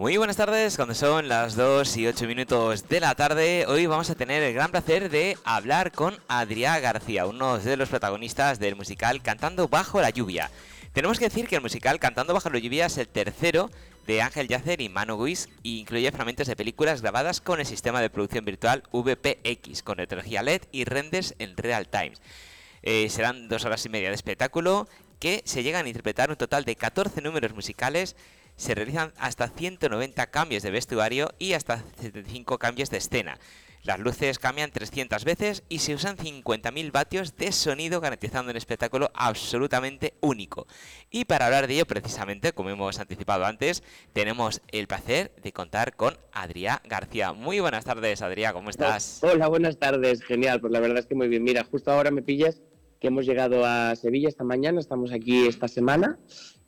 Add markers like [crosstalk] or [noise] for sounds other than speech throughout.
Muy buenas tardes, cuando son las 2 y 8 minutos de la tarde, hoy vamos a tener el gran placer de hablar con Adrián García, uno de los protagonistas del musical Cantando bajo la lluvia. Tenemos que decir que el musical Cantando bajo la lluvia es el tercero de Ángel Yacer y Manu Guis y incluye fragmentos de películas grabadas con el sistema de producción virtual VPX, con tecnología LED y renders en real time. Eh, serán dos horas y media de espectáculo que se llegan a interpretar un total de 14 números musicales se realizan hasta 190 cambios de vestuario y hasta 75 cambios de escena. Las luces cambian 300 veces y se usan 50.000 vatios de sonido garantizando un espectáculo absolutamente único. Y para hablar de ello precisamente, como hemos anticipado antes, tenemos el placer de contar con Adrián García. Muy buenas tardes, Adrián, ¿cómo estás? Hola, buenas tardes, genial, pues la verdad es que muy bien. Mira, justo ahora me pillas que hemos llegado a Sevilla esta mañana, estamos aquí esta semana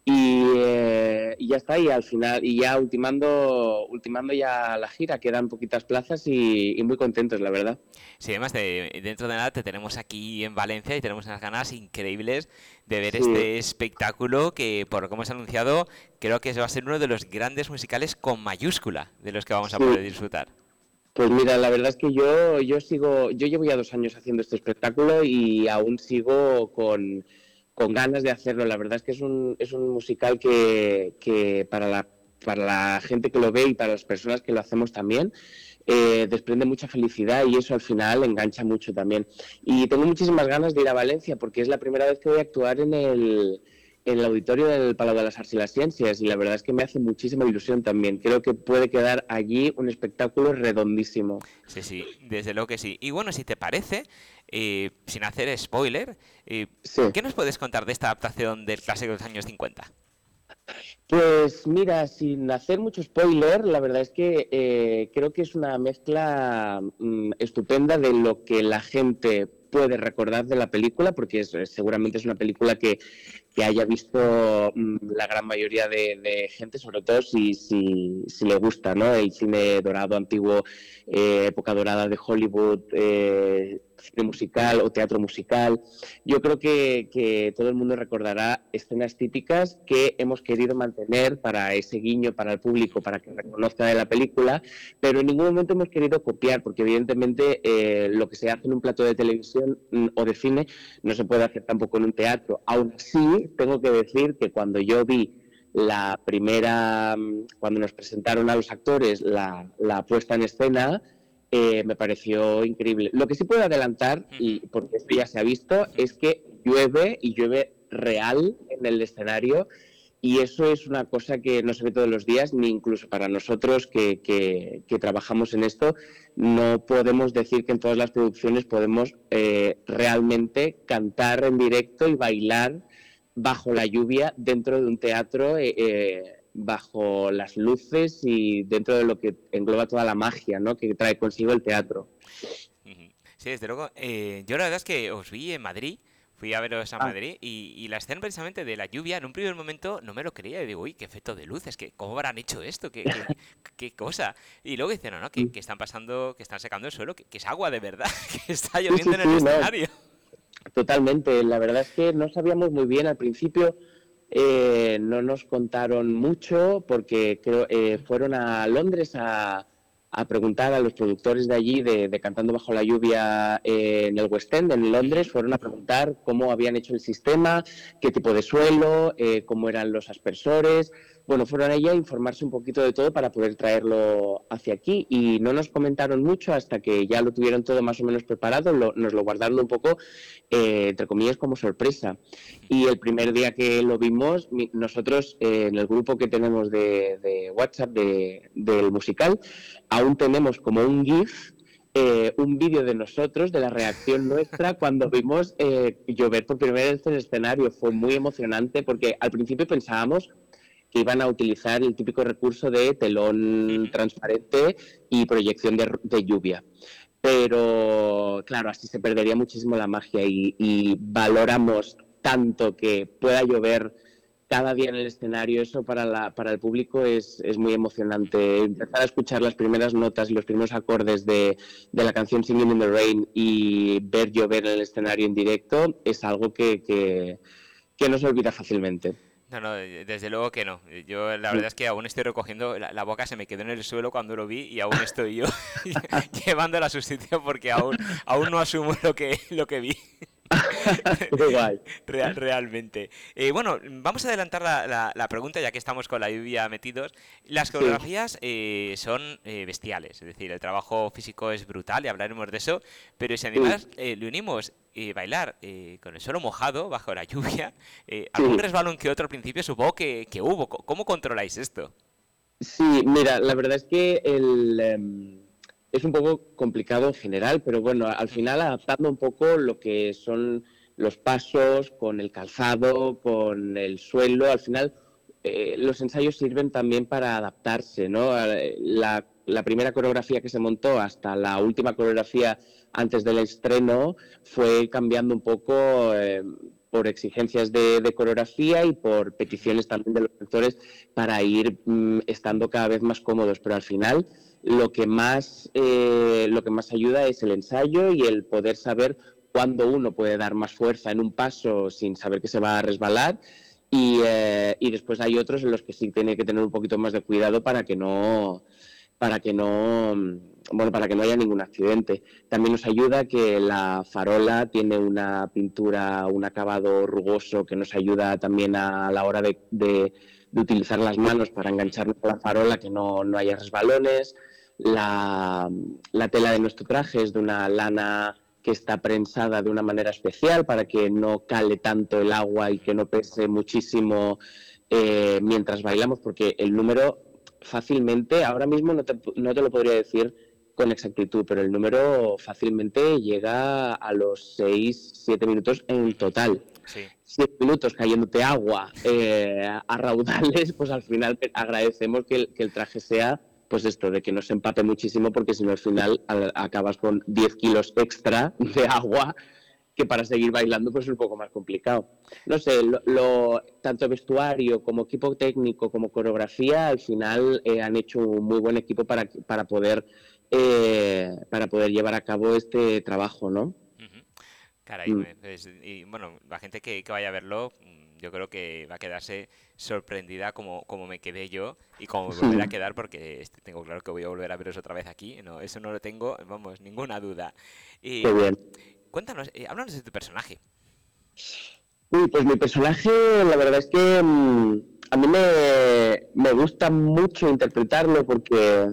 eh, y, ya está, y al final, y ya ultimando, ultimando ya la gira, quedan poquitas plazas y, muy contentos, la verdad. Sí, además de, dentro de nada te tenemos aquí en Valencia y tenemos unas ganas increíbles de ver este espectáculo que, por lo que hemos anunciado, creo que va a ser uno de los grandes musicales con mayúscula de los que vamos a poder disfrutar. Pues mira, la verdad es que yo, yo sigo, yo llevo ya dos años haciendo este espectáculo y aún sigo con con ganas de hacerlo. La verdad es que es un, es un musical que, que para, la, para la gente que lo ve y para las personas que lo hacemos también, eh, desprende mucha felicidad y eso al final engancha mucho también. Y tengo muchísimas ganas de ir a Valencia porque es la primera vez que voy a actuar en el, en el auditorio del Palau de las Artes y las Ciencias y la verdad es que me hace muchísima ilusión también. Creo que puede quedar allí un espectáculo redondísimo. Sí, sí, desde luego que sí. Y bueno, si te parece, eh, sin hacer spoiler, eh, ¿qué nos puedes contar de esta adaptación del clásico de los años 50? Pues mira, sin hacer mucho spoiler, la verdad es que eh, creo que es una mezcla mm, estupenda de lo que la gente puede recordar de la película, porque es, seguramente es una película que, que haya visto mm, la gran mayoría de, gente, sobre todo si, si, si, le gusta ¿no? el cine dorado antiguo, eh, época dorada de Hollywood, eh, cine musical o teatro musical. Yo creo que, que, todo el mundo recordará escenas típicas que hemos querido mantener para ese guiño, para el público, para que reconozca de la película, pero en ningún momento hemos querido copiar, porque evidentemente eh, lo que se hace en un plato de televisión mm, o de cine no se puede hacer tampoco en un teatro. Aún así, tengo que decir que cuando yo vi la primera, mm, cuando nos presentaron a los actores la, la puesta en escena, eh, me pareció increíble. Lo que sí puedo adelantar, y porque esto ya se ha visto, es que llueve y llueve real en el escenario y eso es una cosa que no se ve todos los días, ni incluso para nosotros que, que, trabajamos en esto, no podemos decir que en todas las producciones podemos eh, realmente cantar en directo y bailar bajo la lluvia dentro de un teatro. Eh, bajo las luces y dentro de lo que engloba toda la magia ¿no? que trae consigo el teatro. Sí, desde luego. Eh, yo la verdad es que os vi en Madrid, fui a veros a ah. Madrid y, la escena precisamente de la lluvia, en un primer momento no me lo creía y digo, uy, qué efecto de luces, que, ¿cómo habrán hecho esto? ¿Qué, [laughs] qué, cosa? Y luego dicen, no, no, que, están pasando, que están secando el suelo, que, es agua de verdad, [laughs] que está lloviendo en el escenario. Totalmente, la verdad es que no sabíamos muy bien al principio eh, no nos contaron mucho porque creo, eh, fueron a Londres a, preguntar a los productores de allí, de, Cantando bajo la lluvia eh, en el West End, en Londres, fueron a preguntar cómo habían hecho el sistema, qué tipo de suelo, cómo eran los aspersores bueno, fueron allí a informarse un poquito de todo para poder traerlo hacia aquí y no nos comentaron mucho hasta que ya lo tuvieron todo más o menos preparado, nos lo guardaron un poco, eh, entre comillas, como sorpresa. Y el primer día que lo vimos, nosotros eh, en el grupo que tenemos de, WhatsApp del musical, aún tenemos como un GIF eh, un vídeo de nosotros, de la reacción [laughs] nuestra cuando vimos llover por primera vez en el escenario. Fue muy emocionante porque al principio pensábamos que iban a utilizar el típico recurso de telón transparente y proyección de, lluvia. Pero claro, así se perdería muchísimo la magia y, valoramos tanto que pueda llover cada día en el escenario, eso para, la, para el público es, es, muy emocionante. Empezar a escuchar las primeras notas y los primeros acordes de, de, la canción Singing in the Rain y ver llover en el escenario en directo es algo que, que, que no se olvida fácilmente. No, no, desde luego que no. Yo la verdad es que aún estoy recogiendo, la, boca se me quedó en el suelo cuando lo vi y aún estoy yo [laughs] [laughs] llevando la sustitución porque aún, aún no asumo lo que, lo que vi. [laughs] Real, realmente. Eh, bueno, vamos a adelantar la, pregunta ya que estamos con la lluvia metidos. Las coreografías eh, son eh, bestiales, es decir, el trabajo físico es brutal y hablaremos de eso, pero si además le unimos bailar con el suelo mojado bajo la lluvia, algún resbalón que otro al principio supongo que, hubo. ¿Cómo controláis esto? Sí, mira, la verdad es que el... Es un poco complicado en general, pero bueno, al final adaptando un poco lo que son los pasos con el calzado, con el suelo, al final eh, los ensayos sirven también para adaptarse, ¿no? La, primera coreografía que se montó hasta la última coreografía antes del estreno fue cambiando un poco eh, por exigencias de, coreografía y por peticiones también de los actores para ir mm, estando cada vez más cómodos, pero al final lo que más, eh, lo que más ayuda es el ensayo y el poder saber cuándo uno puede dar más fuerza en un paso sin saber que se va a resbalar. Y, eh, y, después hay otros en los que sí tiene que tener un poquito más de cuidado para que no para que no bueno para que no haya ningún accidente. También nos ayuda que la farola tiene una pintura un acabado rugoso que nos ayuda también a la hora de, utilizar las manos para engancharnos a la farola que no, no haya resbalones. La, tela de nuestro traje es de una lana que está prensada de una manera especial para que no cale tanto el agua y que no pese muchísimo eh, mientras bailamos, porque el número fácilmente, ahora mismo no te, no te, lo podría decir con exactitud, pero el número fácilmente llega a los 6, 7 minutos en total. Sí. 7 minutos cayéndote agua eh, a raudales, pues al final agradecemos que que el traje sea pues esto, de que no se empape muchísimo, porque si no al final acabas con 10 kilos extra de agua que para seguir bailando pues es un poco más complicado. No sé, lo, tanto vestuario como equipo técnico como coreografía al final eh, han hecho un muy buen equipo para, para poder eh, para poder llevar a cabo este trabajo, ¿no? Caray, mm. pues, y bueno, la gente que, que vaya a verlo yo creo que va a quedarse sorprendida como, como me quedé yo y como me volverá a quedar porque este, tengo claro que voy a volver a veros otra vez aquí. No, eso no lo tengo, vamos, ninguna duda. Y, Cuéntanos, eh, háblanos de tu personaje. Uy, pues mi personaje, la verdad es que mm, a mí me, me, gusta mucho interpretarlo porque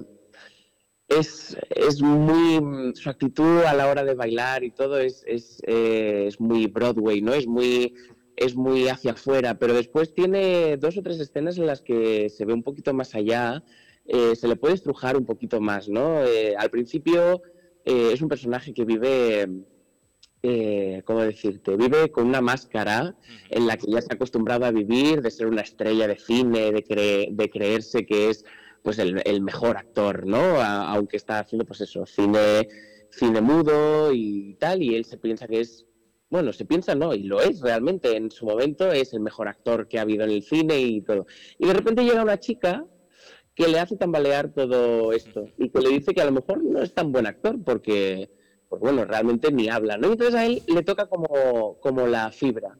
es, es muy. Su actitud a la hora de bailar y todo es, es, eh, es muy Broadway, ¿no? Es muy es muy hacia afuera, pero después tiene dos o tres escenas en las que se ve un poquito más allá, eh, se le puede estrujar un poquito más, ¿no? Eh, al principio eh, es un personaje que vive, ¿cómo decirte? Vive con una máscara en la que ya se ha acostumbrado a vivir, de ser una estrella de cine, de, de creerse que es pues el, el mejor actor, ¿no? aunque está haciendo pues eso, cine, cine mudo y tal, y él se piensa que es bueno, se piensa no, y lo es realmente, en su momento es el mejor actor que ha habido en el cine y todo. Y de repente llega una chica que le hace tambalear todo esto y que le dice que a lo mejor no es tan buen actor porque, pues bueno, realmente ni habla, ¿no? Y entonces a él le toca como, como la fibra.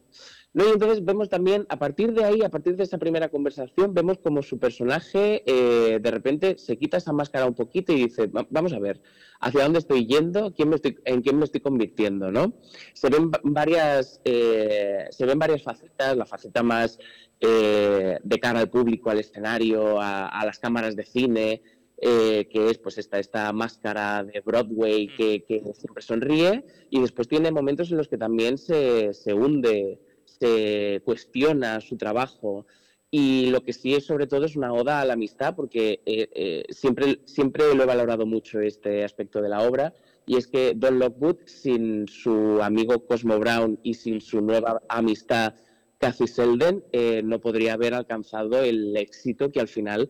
¿No? Y entonces vemos también, a partir de ahí, a partir de esa primera conversación, vemos como su personaje eh, de repente se quita esa máscara un poquito y dice, vamos a ver, ¿hacia dónde estoy yendo? ¿Quién me estoy, ¿En quién me estoy convirtiendo? ¿no? Se, ven varias, eh, se ven varias facetas, la faceta más eh, de cara al público, al escenario, a, las cámaras de cine, que es pues esta, esta máscara de Broadway que, que, siempre sonríe y después tiene momentos en los que también se, se hunde se cuestiona su trabajo y lo que sí es sobre todo es una oda a la amistad porque eh, eh, siempre, siempre lo he valorado mucho este aspecto de la obra y es que Don Lockwood sin su amigo Cosmo Brown y sin su nueva amistad Cathy Selden eh, no podría haber alcanzado el éxito que al final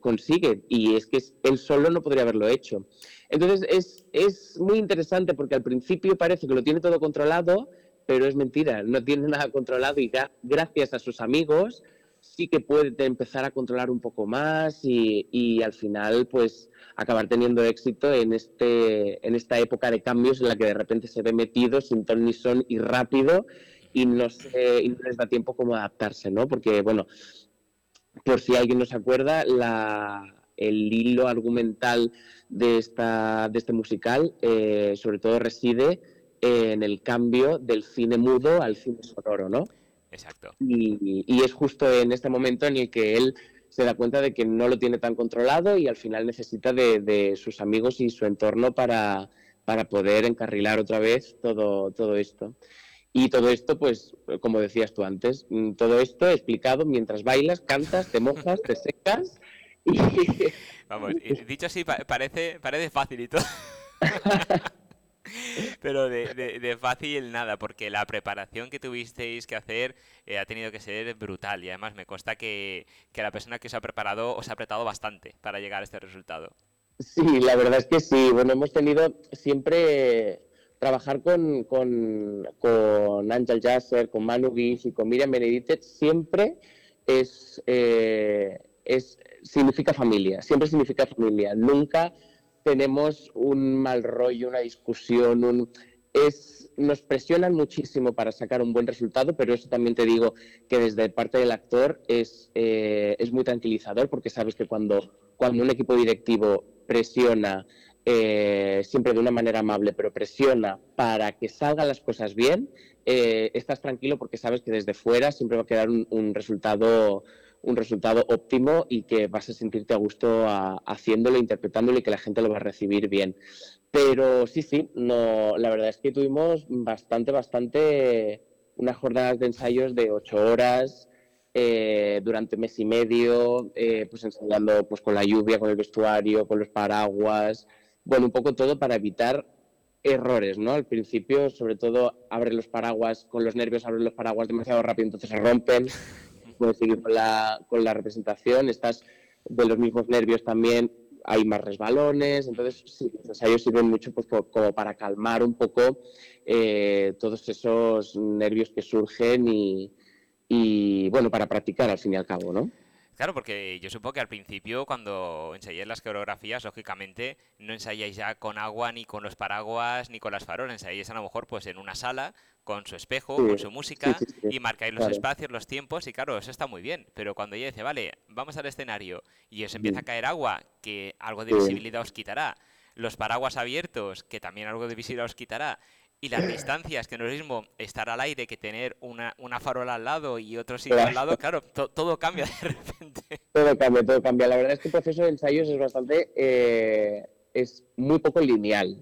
consigue y es que él solo no podría haberlo hecho. Entonces es, es muy interesante porque al principio parece que lo tiene todo controlado, pero es mentira, no tiene nada controlado y gracias a sus amigos sí que puede empezar a controlar un poco más y, al final pues acabar teniendo éxito en, este, en esta época de cambios en la que de repente se ve metido sin ton ni son y rápido y no, y no les da tiempo como adaptarse, ¿no? Porque, bueno, por si alguien no se acuerda, la, el hilo argumental de, esta, de este musical eh, sobre todo reside en el cambio del cine mudo al cine sonoro, ¿no? Exacto. Y, y, es justo en este momento en el que él se da cuenta de que no lo tiene tan controlado y al final necesita de, de sus amigos y su entorno para, para poder encarrilar otra vez todo, todo esto. Y todo esto, pues, como decías tú antes, mm, todo esto explicado mientras bailas, cantas, te mojas, te secas. Y... Vamos, dicho así, parece, parece fácil y todo. [laughs] [laughs] Pero de, de, fácil nada, porque la preparación que tuvisteis que hacer eh, ha tenido que ser brutal y además me consta que, la persona que os ha preparado os ha apretado bastante para llegar a este resultado. Sí, la verdad es que sí. Bueno, hemos tenido siempre trabajar con, Angel Jasser, con Manu Guis y con Miriam Benedicte siempre es, eh, es, significa familia, siempre significa familia. Nunca tenemos un mal rollo, una discusión, un, es, nos presionan muchísimo para sacar un buen resultado, pero eso también te digo que desde parte del actor es, eh, es muy tranquilizador porque sabes que cuando, cuando un equipo directivo presiona eh, siempre de una manera amable, pero presiona para que salgan las cosas bien, eh, estás tranquilo porque sabes que desde fuera siempre va a quedar un, resultado un resultado óptimo y que vas a sentirte a gusto haciéndolo, interpretándolo y que la gente lo va a recibir bien. Pero sí, sí, no, la verdad es que tuvimos bastante, bastante unas jornadas de ensayos de ocho horas, eh, durante mes y medio, pues ensayando pues, con la lluvia, con el vestuario, con los paraguas, bueno, un poco todo para evitar errores, ¿no? Al principio, sobre todo, abre los paraguas, con los nervios abre los paraguas demasiado rápido, entonces se rompen, puedes seguir con la, con la representación, estás de los mismos nervios también, hay más resbalones, entonces sí, los ensayos sirven mucho pues, como para calmar un poco eh, todos esos nervios que surgen y, bueno, para practicar al fin y al cabo, ¿no? Claro, porque yo supongo que al principio cuando ensayáis las coreografías, lógicamente no ensayáis ya con agua, ni con los paraguas, ni con las farolas, ensayáis a lo mejor pues en una sala, con su espejo, con su música, y marcáis los espacios, los tiempos, y claro, eso está muy bien, pero cuando ella dice, vale, vamos al escenario, y os empieza a caer agua, que algo de visibilidad os quitará, los paraguas abiertos, que también algo de visibilidad os quitará, y las distancias, que no es lo mismo estar al aire que tener una, una farola al lado y otro sitio al lado, claro, todo cambia de repente. Todo cambia, todo cambia. La verdad es que el proceso de ensayos es bastante, eh, es muy poco lineal.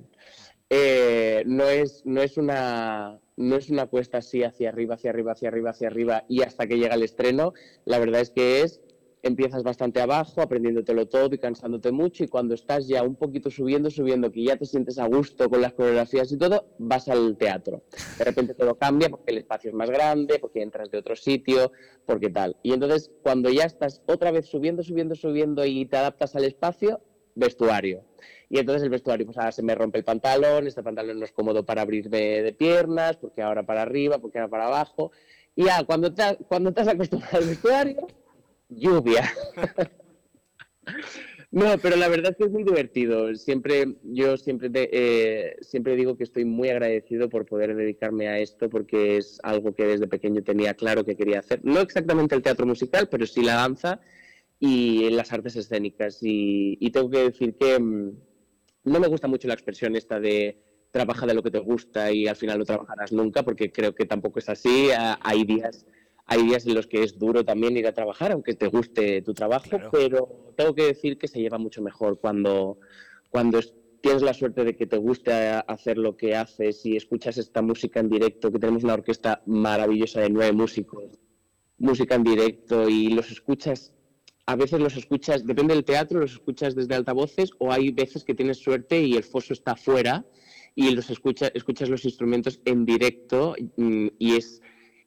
Eh, no, es, no, es una, no es una cuesta así hacia arriba, hacia arriba, hacia arriba, hacia arriba y hasta que llega el estreno. La verdad es que es empiezas bastante abajo, aprendiéndotelo todo y cansándote mucho y cuando estás ya un poquito subiendo, subiendo, que ya te sientes a gusto con las coreografías y todo, vas al teatro. De repente todo cambia porque el espacio es más grande, porque entras de otro sitio, porque tal. Y entonces cuando ya estás otra vez subiendo, subiendo, subiendo y te adaptas al espacio, vestuario. Y entonces el vestuario, pues ahora se me rompe el pantalón, este pantalón no es cómodo para abrirme de piernas, porque ahora para arriba, porque ahora para abajo. Y ya, cuando te, cuando te acostumbrado al vestuario, lluvia. [laughs] no, pero la verdad es que es muy divertido. Siempre, yo siempre, eh, siempre digo que estoy muy agradecido por poder dedicarme a esto porque es algo que desde pequeño tenía claro que quería hacer. No exactamente el teatro musical, pero sí la danza y las artes escénicas. Y, tengo que decir que mm, no me gusta mucho la expresión esta de trabaja de lo que te gusta y al final no trabajarás nunca, porque creo que tampoco es así. Hay días hay días en los que es duro también ir a trabajar, aunque te guste tu trabajo, pero tengo que decir que se lleva mucho mejor cuando, cuando tienes la suerte de que te guste hacer lo que haces y escuchas esta música en directo, que tenemos una orquesta maravillosa de nueve músicos, música en directo y los escuchas, a veces los escuchas, depende del teatro, los escuchas desde altavoces o hay veces que tienes suerte y el foso está afuera y los escuchas, escuchas los instrumentos en directo y es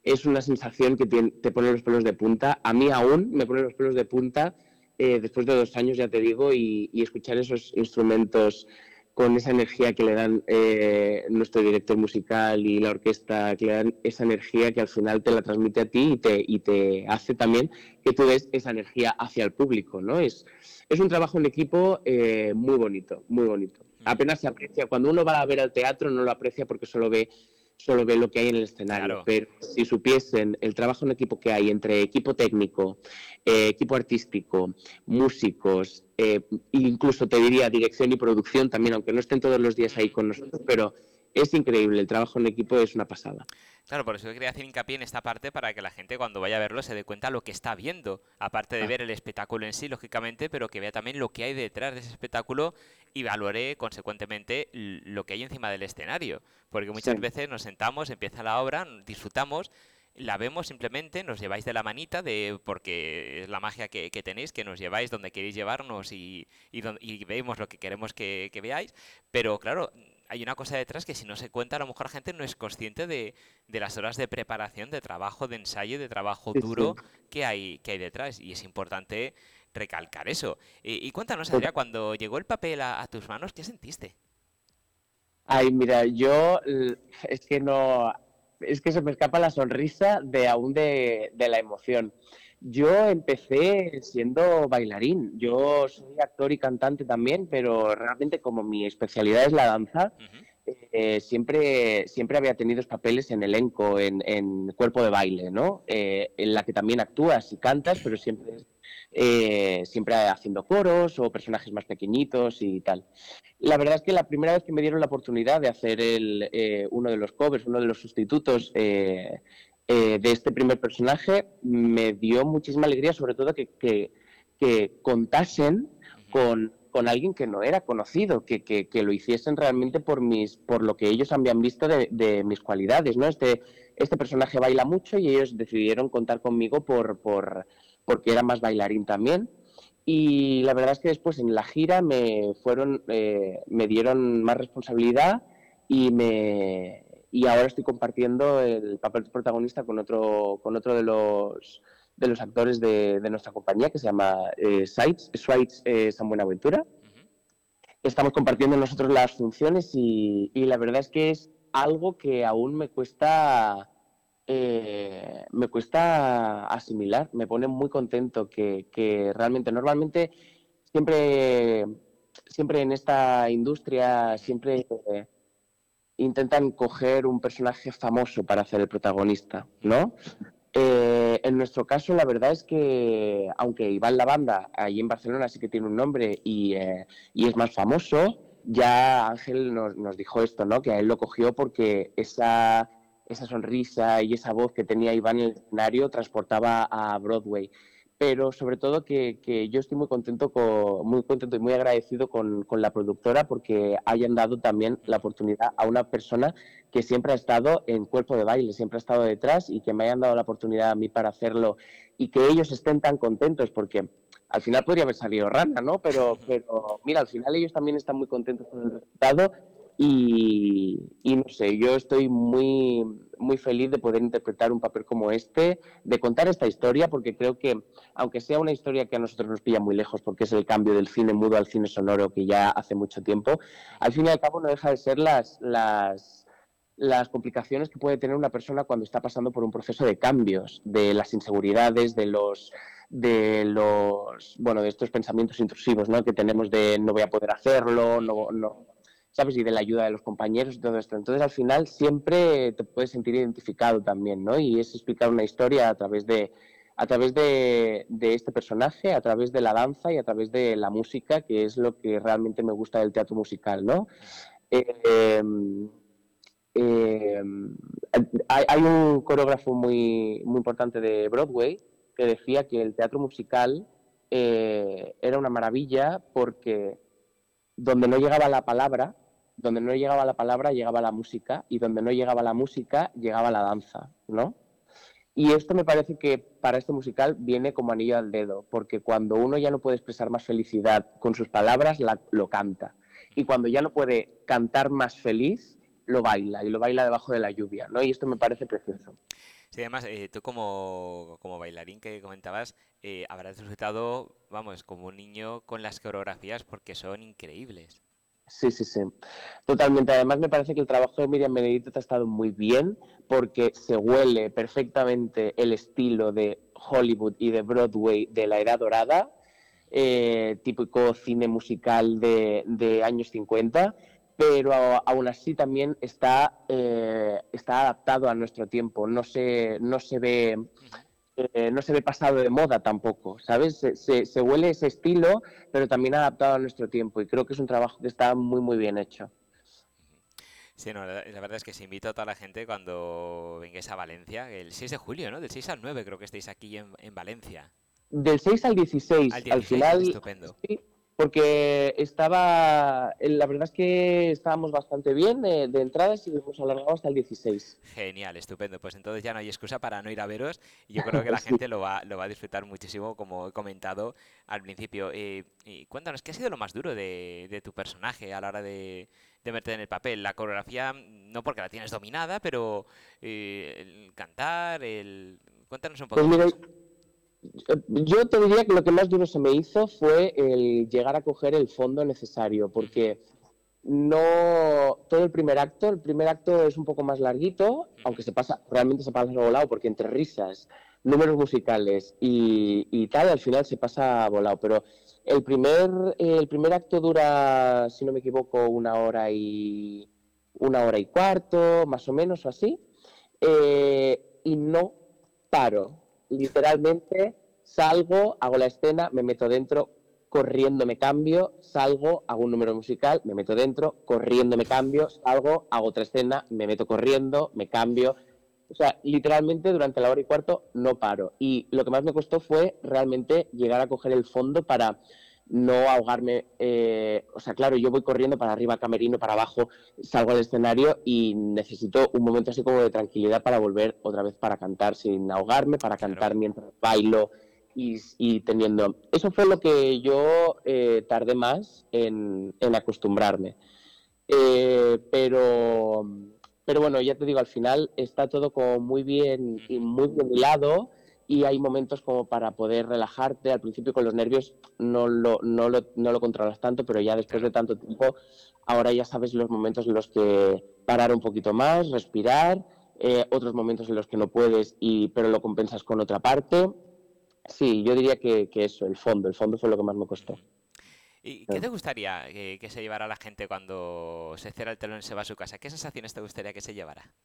es una sensación que te, pone los pelos de punta. A mí aún me pone los pelos de punta eh, después de dos años, ya te digo, y, escuchar esos instrumentos con esa energía que le dan eh, nuestro director musical y la orquesta, que le dan esa energía que al final te la transmite a ti y te, y te hace también que tú des esa energía hacia el público, ¿no? Es, es un trabajo en equipo eh, muy bonito, muy bonito. Mm. Apenas se aprecia. Cuando uno va a ver al teatro no lo aprecia porque solo ve solo ve lo que hay en el escenario, pero si supiesen el trabajo en equipo que hay entre equipo técnico, eh, equipo artístico, músicos, eh, incluso te diría dirección y producción también, aunque no estén todos los días ahí con nosotros, pero es increíble, el trabajo en equipo es una pasada. Claro, por eso quería hacer hincapié en esta parte para que la gente cuando vaya a verlo se dé cuenta lo que está viendo, aparte de ah. ver el espectáculo en sí, lógicamente, pero que vea también lo que hay detrás de ese espectáculo y valore consecuentemente lo que hay encima del escenario, porque muchas veces nos sentamos, empieza la obra, disfrutamos, la vemos simplemente, nos lleváis de la manita, de porque es la magia que, tenéis, que nos lleváis donde queréis llevarnos y, y, vemos lo que queremos que, que, veáis, pero claro, hay una cosa detrás que si no se cuenta, a lo mejor la gente no es consciente de, las horas de preparación, de trabajo, de ensayo, de trabajo duro Que, hay, que hay detrás. Y es importante recalcar eso. Y, cuéntanos, Adrián, cuando llegó el papel a, tus manos, ¿qué sentiste? Ay, mira, yo es que no, es que se me escapa la sonrisa de aún de, de la emoción. Yo empecé siendo bailarín. Yo soy actor y cantante también, pero realmente como mi especialidad es la danza, eh, siempre, siempre había tenido papeles en elenco, en, cuerpo de baile, ¿no? Eh, en la que también actúas y cantas, pero siempre, eh, siempre haciendo coros o personajes más pequeñitos y tal. La verdad es que la primera vez que me dieron la oportunidad de hacer el, uno de los covers, uno de los sustitutos eh, de este primer personaje me dio muchísima alegría, sobre todo que, que, contasen con, con, alguien que no era conocido, que, que, lo hiciesen realmente por, mis, por lo que ellos habían visto de, de, mis cualidades. ¿no? Este, este personaje baila mucho y ellos decidieron contar conmigo por, por, porque era más bailarín también. Y la verdad es que después en la gira me fueron, eh, me dieron más responsabilidad y me, y ahora estoy compartiendo el papel de protagonista con otro, con otro de los de los actores de, nuestra compañía que se llama eh, Sites, eh, San Buenaventura. Estamos compartiendo nosotros las funciones y, la verdad es que es algo que aún me cuesta eh, me cuesta asimilar, me pone muy contento que, que, realmente normalmente siempre siempre en esta industria siempre intentan coger un personaje famoso para hacer el protagonista, ¿no? Eh, en nuestro caso, la verdad es que, aunque Iván La Banda, allí en Barcelona, sí que tiene un nombre y, eh, es más famoso, ya Ángel nos, dijo esto, ¿no? Que a él lo cogió porque esa, esa sonrisa y esa voz que tenía Iván en el escenario transportaba a Broadway pero sobre todo que, yo estoy muy contento, con, muy contento y muy agradecido con, la productora porque hayan dado también la oportunidad a una persona que siempre ha estado en cuerpo de baile, siempre ha estado detrás y que me hayan dado la oportunidad a mí para hacerlo y que ellos estén tan contentos porque al final podría haber salido rana, ¿no? Pero, pero mira, al final ellos también están muy contentos con el resultado y, no sé, yo estoy muy, muy feliz de poder interpretar un papel como este, de contar esta historia, porque creo que, aunque sea una historia que a nosotros nos pilla muy lejos, porque es el cambio del cine mudo al cine sonoro que ya hace mucho tiempo, al fin y al cabo no deja de ser las, las, las complicaciones que puede tener una persona cuando está pasando por un proceso de cambios, de las inseguridades, de los de los bueno de estos pensamientos intrusivos ¿no? que tenemos de no voy a poder hacerlo no, no ¿sabes? Y de la ayuda de los compañeros y todo esto. Entonces, al final, siempre te puedes sentir identificado también, ¿no? Y es explicar una historia a través de, a través de, este personaje, a través de la danza y a través de la música, que es lo que realmente me gusta del teatro musical, ¿no? Em, em, hay, un coreógrafo muy, muy importante de Broadway que decía que el teatro musical eh, era una maravilla porque donde no llegaba la palabra, donde no llegaba la palabra llegaba la música y donde no llegaba la música llegaba la danza, ¿no? Y esto me parece que para este musical viene como anillo al dedo, porque cuando uno ya no puede expresar más felicidad con sus palabras, lo canta. Y cuando ya no puede cantar más feliz, lo baila, y lo baila debajo de la lluvia, ¿no? Y esto me parece precioso. Sí, además, eh, tú como, como, bailarín que comentabas, eh, habrás disfrutado, vamos, como un niño con las coreografías porque son increíbles. Sí, sí, sí. Totalmente. Además, me parece que el trabajo de Miriam Benedito ha estado muy bien porque se huele perfectamente el estilo de Hollywood y de Broadway de la Edad Dorada, eh, típico cine musical de, de años 50 pero aún así también está, eh, está adaptado a nuestro tiempo, no se, no se ve... Eh, no se ve pasado de moda tampoco, ¿sabes? Se, se, huele ese estilo, pero también adaptado a nuestro tiempo y creo que es un trabajo que está muy, muy bien hecho. Sí, no, la, verdad es que se invito a toda la gente cuando vengáis a Valencia, el 6 de julio, ¿no? Del 6 al 9 creo que estáis aquí en, en Valencia. Del 6 al 16, al, final. Estupendo. Sí, porque estaba, la verdad es que estábamos bastante bien de, entradas y hemos alargado hasta el 16. Genial, estupendo. Pues entonces ya no hay excusa para no ir a veros y yo [laughs] creo que la gente lo va, lo va a disfrutar muchísimo, como he comentado al principio. Eh, y cuéntanos, ¿qué ha sido lo más duro de, tu personaje a la hora de, de verte en el papel? La coreografía, no porque la tienes dominada, pero eh, el cantar, el... Cuéntanos un poco. Pues yo te diría que lo que más duro se me hizo fue el llegar a coger el fondo necesario, porque no todo el primer acto, el primer acto es un poco más larguito, aunque se pasa, realmente se pasa volado, porque entre risas, números musicales y, tal, al final se pasa volado, pero el primer, el primer acto dura, si no me equivoco, una hora y una hora y cuarto, más o menos o así, eh, y no paro literalmente salgo, hago la escena, me meto dentro, corriendo me cambio, salgo, hago un número musical, me meto dentro, corriendo me cambio, salgo, hago otra escena, me meto corriendo, me cambio. O sea, literalmente durante la hora y cuarto no paro. Y lo que más me costó fue realmente llegar a coger el fondo para no ahogarme. Eh, o sea, claro, yo voy corriendo para arriba, camerino, para abajo, salgo al escenario y necesito un momento así como de tranquilidad para volver otra vez para cantar sin ahogarme, para cantar mientras bailo y, teniendo... Eso fue lo que yo eh, tardé más en, acostumbrarme. Eh, pero, pero bueno, ya te digo, al final está todo como muy bien y muy bien hilado y hay momentos como para poder relajarte. Al principio con los nervios no lo, no lo, no lo controlas tanto, pero ya después de tanto tiempo, ahora ya sabes los momentos en los que parar un poquito más, respirar, eh, otros momentos en los que no puedes, y, pero lo compensas con otra parte. Sí, yo diría que, que eso, el fondo, el fondo fue lo que más me costó. ¿Y qué te gustaría que, que se llevara la gente cuando se cierra el telón y se va a su casa? ¿Qué sensaciones te gustaría que se llevara?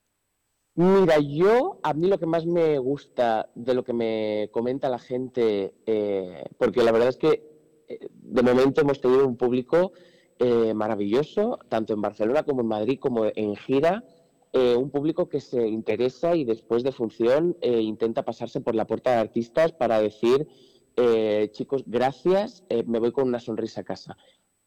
Mira, yo, a mí lo que más me gusta de lo que me comenta la gente, eh, porque la verdad es que eh, de momento hemos tenido un público eh, maravilloso, tanto en Barcelona como en Madrid, como en gira, un público que se interesa y después de función intenta pasarse por la puerta de artistas para decir, chicos, gracias, me voy con una sonrisa a casa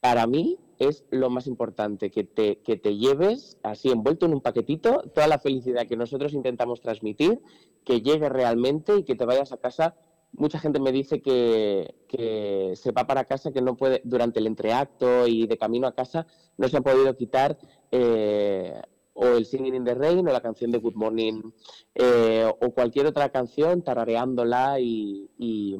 para mí es lo más importante, que te, que te lleves así envuelto en un paquetito toda la felicidad que nosotros intentamos transmitir, que llegue realmente y que te vayas a casa. Mucha gente me dice que, que se va para casa, que no puede, durante el entreacto y de camino a casa, no se ha podido quitar eh, o el Singing in the Rain o la canción de Good Morning eh, o cualquier otra canción tarareándola y,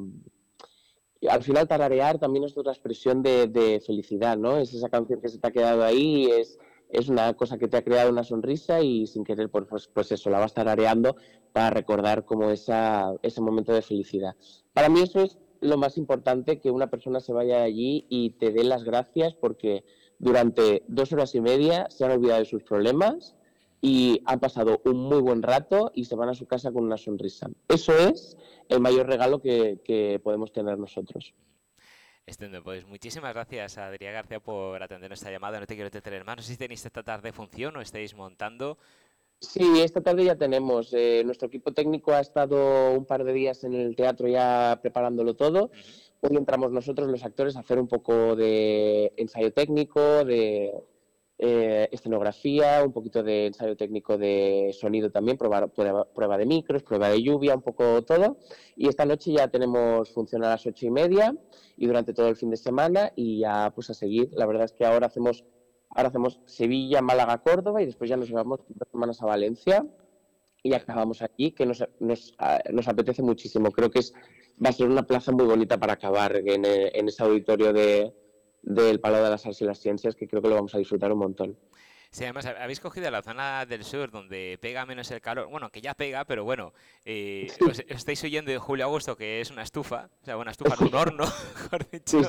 al final tararear también es otra expresión de, felicidad, ¿no? Es esa canción que se te ha quedado ahí, es, es una cosa que te ha creado una sonrisa y sin querer, pues, pues, pues eso, la vas tarareando para recordar como esa, ese momento de felicidad. Para mí eso es lo más importante, que una persona se vaya allí y te dé las gracias porque durante dos horas y media se han olvidado de sus problemas y han pasado un muy buen rato y se van a su casa con una sonrisa. Eso es el mayor regalo que, podemos tener nosotros. Estupendo, pues muchísimas gracias a Adrián García por atender esta llamada. No te quiero tener más. No sé si tenéis esta tarde función o estáis montando. Sí, esta tarde ya tenemos. Eh, nuestro equipo técnico ha estado un par de días en el teatro ya preparándolo todo. Hoy entramos nosotros, los actores, a hacer un poco de ensayo técnico, de eh, escenografía, un poquito de ensayo técnico de sonido también, prueba, de micros, prueba de lluvia, un poco todo. Y esta noche ya tenemos función a las ocho y media y durante todo el fin de semana y ya pues a seguir. La verdad es que ahora hacemos, ahora hacemos Sevilla, Málaga, Córdoba y después ya nos vamos dos semanas a Valencia y acabamos aquí, que nos, nos, ah, nos apetece muchísimo. Creo que es, va a ser una plaza muy bonita para acabar en, en ese auditorio de, del Palo de las Artes y las Ciencias, que creo que lo vamos a disfrutar un montón. Sí, además habéis cogido la zona del sur donde pega menos el calor. Bueno, que ya pega, pero bueno, eh, os, estáis huyendo de julio-agosto, que es una estufa, o sea, una estufa de un [laughs] horno, [laughs] mejor dicho.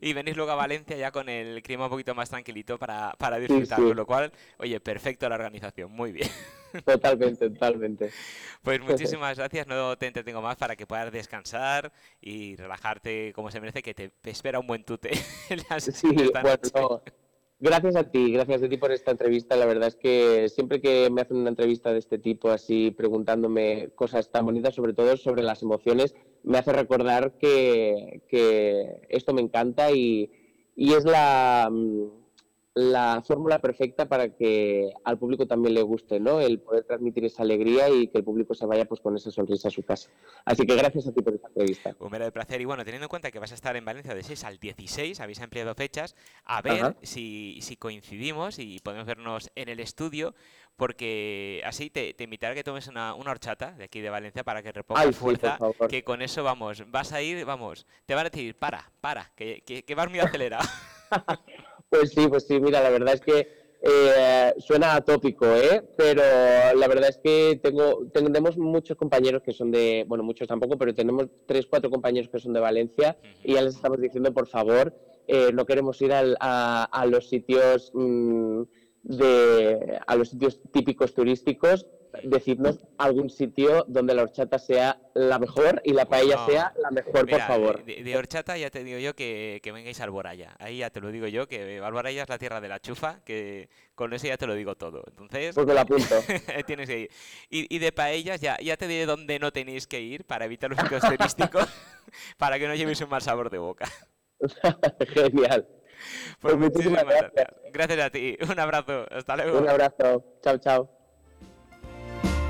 Y venís luego a Valencia ya con el clima un poquito más tranquilito para, para disfrutar, con lo cual, oye, perfecto la organización, muy bien. [laughs] Totalmente, totalmente. Pues muchísimas gracias, no te entretengo más para que puedas descansar y relajarte como se merece, que te espera un buen tute en las sí, bueno, Gracias a ti, gracias a ti por esta entrevista. La verdad es que siempre que me hacen una entrevista de este tipo, así preguntándome cosas tan bonitas, sobre todo sobre las emociones, me hace recordar que, esto me encanta y, y es la, mm, la fórmula perfecta para que al público también le guste, ¿no? El poder transmitir esa alegría y que el público se vaya pues con esa sonrisa a su casa. Así que gracias a ti por esta entrevista. Un mero placer. Y bueno, teniendo en cuenta que vas a estar en Valencia de 6 al 16, habéis ampliado fechas, a ver si, si, coincidimos y podemos vernos en el estudio, porque así te, te invitaré a que tomes una, una, horchata de aquí de Valencia para que repongas fuerza, que con eso, vamos, vas a ir, vamos, te van a decir, para, para, que, que, que vas muy acelerado. [laughs] Pues sí, pues sí, mira, la verdad es que eh, suena atópico, ¿eh? Pero la verdad es que tengo, tenemos muchos compañeros que son de, bueno, muchos tampoco, pero tenemos tres, cuatro compañeros que son de Valencia y ya les estamos diciendo, por favor, eh, no queremos ir a, los sitios mm, de, a los sitios típicos turísticos decidnos algún sitio donde la horchata sea la mejor y la paella sea la mejor, por favor. De, horchata ya te digo yo que, que, vengáis a Alboraya. Ahí ya te lo digo yo, que Alboraya es la tierra de la chufa, que con eso ya te lo digo todo. Entonces, pues lo apunto. [laughs] tienes que ir. Y, y, de paellas ya, ya te diré dónde no tenéis que ir para evitar los sitios turísticos, [laughs] para que no llevéis un mal sabor de boca. [laughs] Genial. Pues, pues muchísimas gracias. Gracias a ti. Un abrazo. Hasta luego. Un abrazo. Chao, chao.